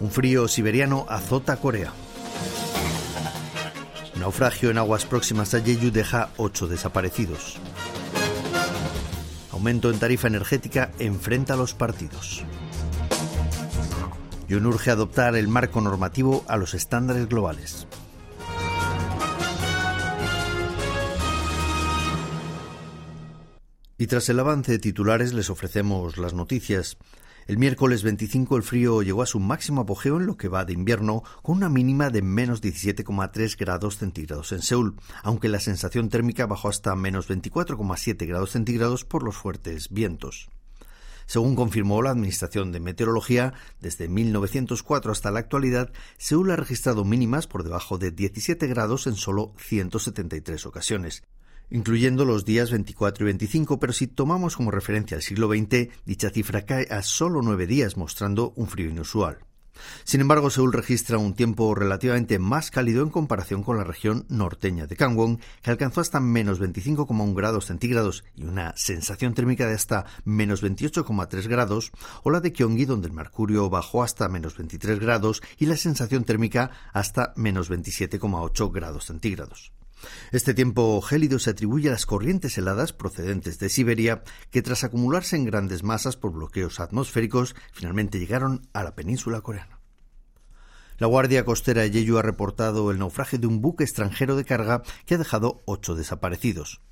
Un frío siberiano azota Corea. Naufragio en aguas próximas a Jeju deja ocho desaparecidos. Aumento en tarifa energética enfrenta a los partidos. Y urge adoptar el marco normativo a los estándares globales. Y tras el avance de titulares les ofrecemos las noticias. El miércoles 25 el frío llegó a su máximo apogeo en lo que va de invierno, con una mínima de menos 17,3 grados centígrados en Seúl, aunque la sensación térmica bajó hasta menos 24,7 grados centígrados por los fuertes vientos. Según confirmó la Administración de Meteorología, desde 1904 hasta la actualidad, Seúl ha registrado mínimas por debajo de 17 grados en solo 173 ocasiones incluyendo los días 24 y 25, pero si tomamos como referencia el siglo XX, dicha cifra cae a solo nueve días, mostrando un frío inusual. Sin embargo, Seúl registra un tiempo relativamente más cálido en comparación con la región norteña de Gangwon, que alcanzó hasta menos 25,1 grados centígrados y una sensación térmica de hasta menos 28,3 grados, o la de Gyeonggi, donde el mercurio bajó hasta menos 23 grados y la sensación térmica hasta menos 27,8 grados centígrados. Este tiempo gélido se atribuye a las corrientes heladas procedentes de Siberia que tras acumularse en grandes masas por bloqueos atmosféricos finalmente llegaron a la península coreana. La Guardia Costera de Jeju ha reportado el naufragio de un buque extranjero de carga que ha dejado ocho desaparecidos.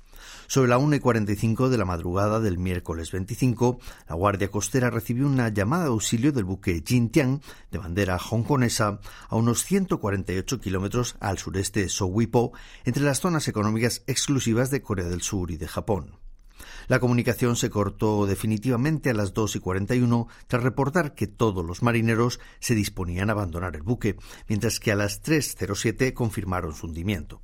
Sobre la 1 y 45 de la madrugada del miércoles 25, la Guardia Costera recibió una llamada de auxilio del buque Jintian, de bandera hongkonesa, a unos 148 kilómetros al sureste de Sowipo, entre las zonas económicas exclusivas de Corea del Sur y de Japón. La comunicación se cortó definitivamente a las 2 y 41 tras reportar que todos los marineros se disponían a abandonar el buque, mientras que a las 3.07 confirmaron su hundimiento.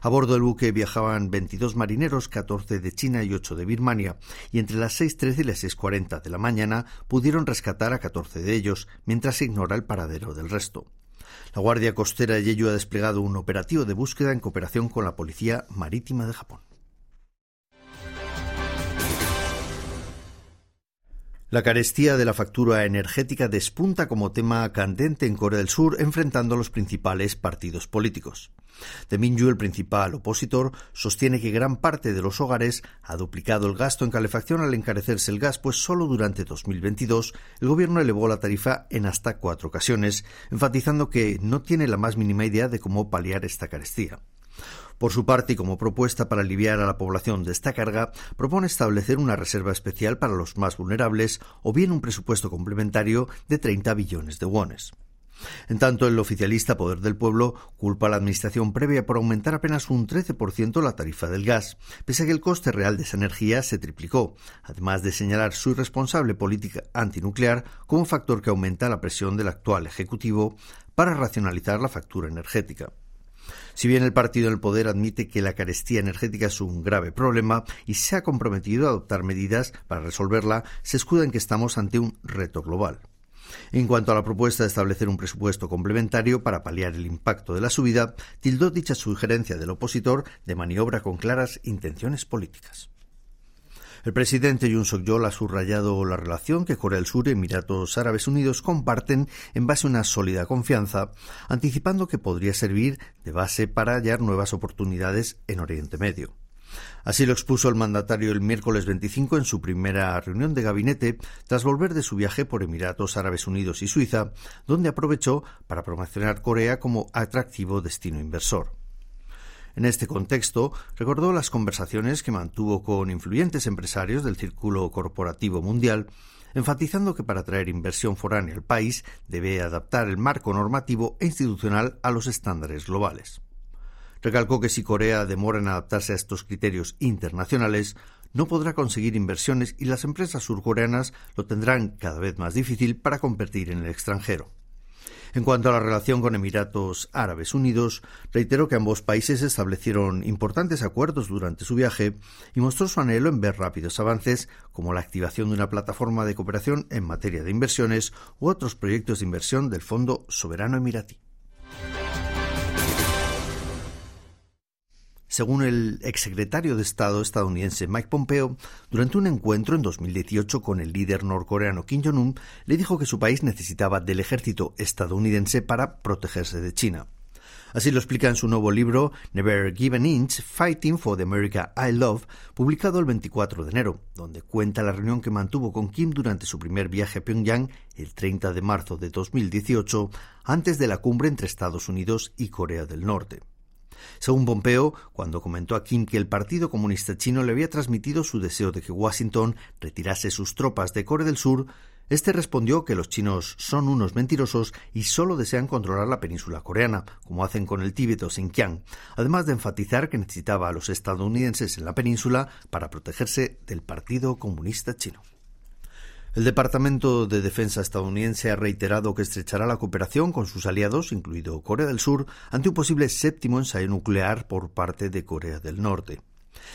A bordo del buque viajaban 22 marineros, 14 de China y 8 de Birmania, y entre las 6.13 y las 6.40 de la mañana pudieron rescatar a 14 de ellos, mientras se ignora el paradero del resto. La Guardia Costera de ha desplegado un operativo de búsqueda en cooperación con la Policía Marítima de Japón. La carestía de la factura energética despunta como tema candente en Corea del Sur, enfrentando a los principales partidos políticos. De Minju, el principal opositor, sostiene que gran parte de los hogares ha duplicado el gasto en calefacción al encarecerse el gas, pues solo durante 2022 el gobierno elevó la tarifa en hasta cuatro ocasiones, enfatizando que no tiene la más mínima idea de cómo paliar esta carestía. Por su parte, y como propuesta para aliviar a la población de esta carga, propone establecer una reserva especial para los más vulnerables o bien un presupuesto complementario de 30 billones de wones. En tanto, el oficialista Poder del Pueblo culpa a la Administración previa por aumentar apenas un 13% la tarifa del gas, pese a que el coste real de esa energía se triplicó, además de señalar su irresponsable política antinuclear como factor que aumenta la presión del actual Ejecutivo para racionalizar la factura energética. Si bien el partido en el poder admite que la carestía energética es un grave problema y se ha comprometido a adoptar medidas para resolverla, se escuda en que estamos ante un reto global. En cuanto a la propuesta de establecer un presupuesto complementario para paliar el impacto de la subida, tildó dicha sugerencia del opositor de maniobra con claras intenciones políticas. El presidente Yoon Suk-yeol ha subrayado la relación que Corea del Sur y Emiratos Árabes Unidos comparten en base a una sólida confianza, anticipando que podría servir de base para hallar nuevas oportunidades en Oriente Medio. Así lo expuso el mandatario el miércoles 25 en su primera reunión de gabinete tras volver de su viaje por Emiratos Árabes Unidos y Suiza, donde aprovechó para promocionar Corea como atractivo destino inversor. En este contexto, recordó las conversaciones que mantuvo con influyentes empresarios del círculo corporativo mundial, enfatizando que para atraer inversión foránea al país debe adaptar el marco normativo e institucional a los estándares globales. Recalcó que si Corea demora en adaptarse a estos criterios internacionales, no podrá conseguir inversiones y las empresas surcoreanas lo tendrán cada vez más difícil para competir en el extranjero. En cuanto a la relación con Emiratos Árabes Unidos, reiteró que ambos países establecieron importantes acuerdos durante su viaje y mostró su anhelo en ver rápidos avances como la activación de una plataforma de cooperación en materia de inversiones u otros proyectos de inversión del Fondo Soberano Emiratí. Según el exsecretario de Estado estadounidense Mike Pompeo, durante un encuentro en 2018 con el líder norcoreano Kim Jong-un, le dijo que su país necesitaba del ejército estadounidense para protegerse de China. Así lo explica en su nuevo libro Never Give an Inch, Fighting for the America I Love, publicado el 24 de enero, donde cuenta la reunión que mantuvo con Kim durante su primer viaje a Pyongyang el 30 de marzo de 2018, antes de la cumbre entre Estados Unidos y Corea del Norte. Según Pompeo, cuando comentó a Kim que el Partido Comunista Chino le había transmitido su deseo de que Washington retirase sus tropas de Corea del Sur, este respondió que los chinos son unos mentirosos y solo desean controlar la península coreana, como hacen con el Tíbet o Xinjiang, además de enfatizar que necesitaba a los estadounidenses en la península para protegerse del Partido Comunista Chino. El Departamento de Defensa estadounidense ha reiterado que estrechará la cooperación con sus aliados, incluido Corea del Sur, ante un posible séptimo ensayo nuclear por parte de Corea del Norte.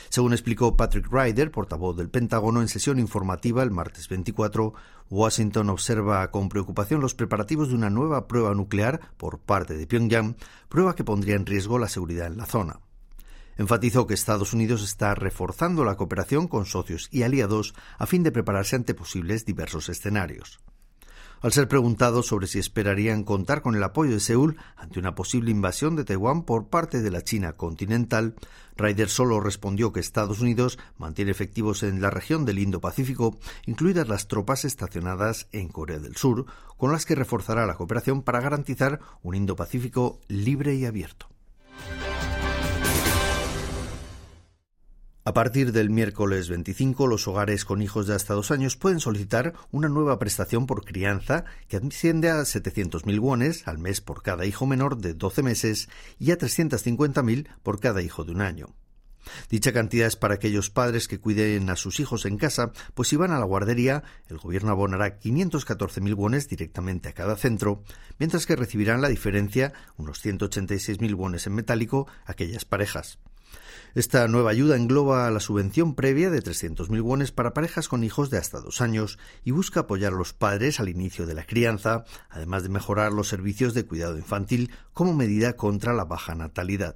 Según explicó Patrick Ryder, portavoz del Pentágono, en sesión informativa el martes 24, Washington observa con preocupación los preparativos de una nueva prueba nuclear por parte de Pyongyang, prueba que pondría en riesgo la seguridad en la zona. Enfatizó que Estados Unidos está reforzando la cooperación con socios y aliados a fin de prepararse ante posibles diversos escenarios. Al ser preguntado sobre si esperarían contar con el apoyo de Seúl ante una posible invasión de Taiwán por parte de la China continental, Ryder solo respondió que Estados Unidos mantiene efectivos en la región del Indo-Pacífico, incluidas las tropas estacionadas en Corea del Sur, con las que reforzará la cooperación para garantizar un Indo-Pacífico libre y abierto. A partir del miércoles 25, los hogares con hijos de hasta dos años pueden solicitar una nueva prestación por crianza que asciende a 700.000 wones al mes por cada hijo menor de 12 meses y a 350.000 por cada hijo de un año. Dicha cantidad es para aquellos padres que cuiden a sus hijos en casa, pues si van a la guardería, el gobierno abonará 514.000 wones directamente a cada centro, mientras que recibirán la diferencia, unos 186.000 wones en metálico, aquellas parejas. Esta nueva ayuda engloba la subvención previa de 300.000 wones para parejas con hijos de hasta dos años y busca apoyar a los padres al inicio de la crianza, además de mejorar los servicios de cuidado infantil como medida contra la baja natalidad.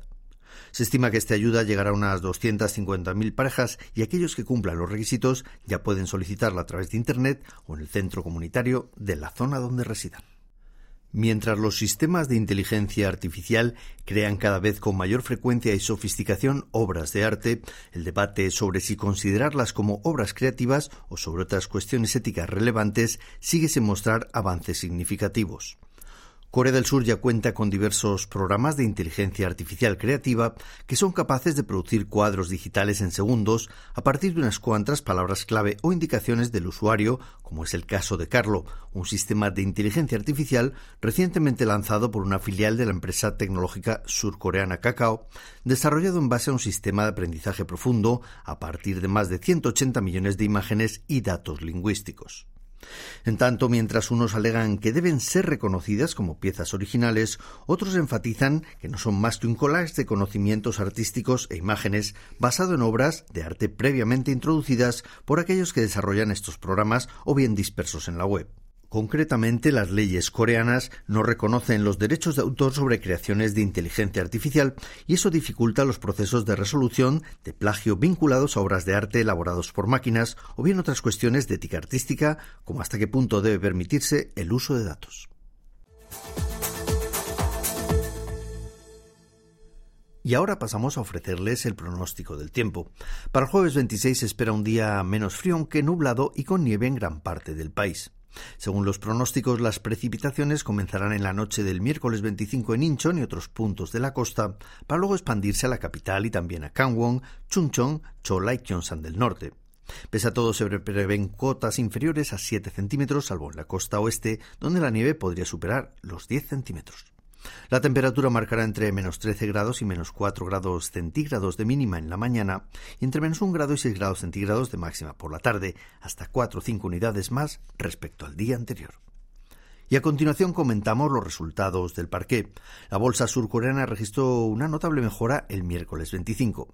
Se estima que esta ayuda llegará a unas 250.000 parejas y aquellos que cumplan los requisitos ya pueden solicitarla a través de Internet o en el centro comunitario de la zona donde residan. Mientras los sistemas de inteligencia artificial crean cada vez con mayor frecuencia y sofisticación obras de arte, el debate sobre si considerarlas como obras creativas o sobre otras cuestiones éticas relevantes sigue sin mostrar avances significativos. Corea del Sur ya cuenta con diversos programas de inteligencia artificial creativa que son capaces de producir cuadros digitales en segundos a partir de unas cuantas palabras clave o indicaciones del usuario, como es el caso de Carlo, un sistema de inteligencia artificial recientemente lanzado por una filial de la empresa tecnológica surcoreana Kakao, desarrollado en base a un sistema de aprendizaje profundo a partir de más de 180 millones de imágenes y datos lingüísticos. En tanto, mientras unos alegan que deben ser reconocidas como piezas originales, otros enfatizan que no son más que un collage de conocimientos artísticos e imágenes basado en obras de arte previamente introducidas por aquellos que desarrollan estos programas o bien dispersos en la web. Concretamente, las leyes coreanas no reconocen los derechos de autor sobre creaciones de inteligencia artificial y eso dificulta los procesos de resolución de plagio vinculados a obras de arte elaborados por máquinas o bien otras cuestiones de ética artística, como hasta qué punto debe permitirse el uso de datos. Y ahora pasamos a ofrecerles el pronóstico del tiempo. Para el jueves 26 se espera un día menos frío aunque nublado y con nieve en gran parte del país. Según los pronósticos, las precipitaciones comenzarán en la noche del miércoles 25 en Incheon y otros puntos de la costa, para luego expandirse a la capital y también a Gangwon, Chungcheong, Chola y Gyeongsang del norte. Pese a todo, se prevén cotas inferiores a 7 centímetros, salvo en la costa oeste, donde la nieve podría superar los 10 centímetros. La temperatura marcará entre menos 13 grados y menos 4 grados centígrados de mínima en la mañana y entre menos 1 grado y 6 grados centígrados de máxima por la tarde, hasta 4 o 5 unidades más respecto al día anterior. Y a continuación comentamos los resultados del parqué. La bolsa surcoreana registró una notable mejora el miércoles 25.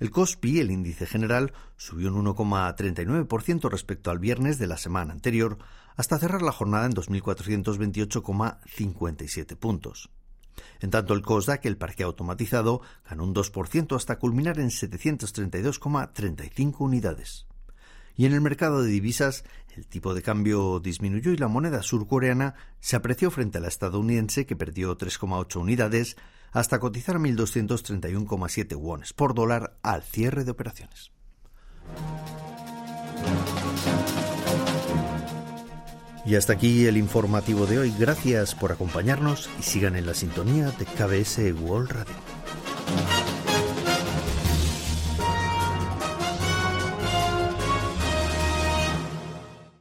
El Kospi, el índice general, subió un 1,39% respecto al viernes de la semana anterior, hasta cerrar la jornada en 2.428,57 puntos. En tanto, el COSDAC, el parque automatizado, ganó un 2% hasta culminar en 732,35 unidades. Y en el mercado de divisas, el tipo de cambio disminuyó y la moneda surcoreana se apreció frente a la estadounidense que perdió 3,8 unidades hasta cotizar 1.231,7 wones por dólar al cierre de operaciones. Y hasta aquí el informativo de hoy. Gracias por acompañarnos y sigan en la sintonía de KBS World Radio.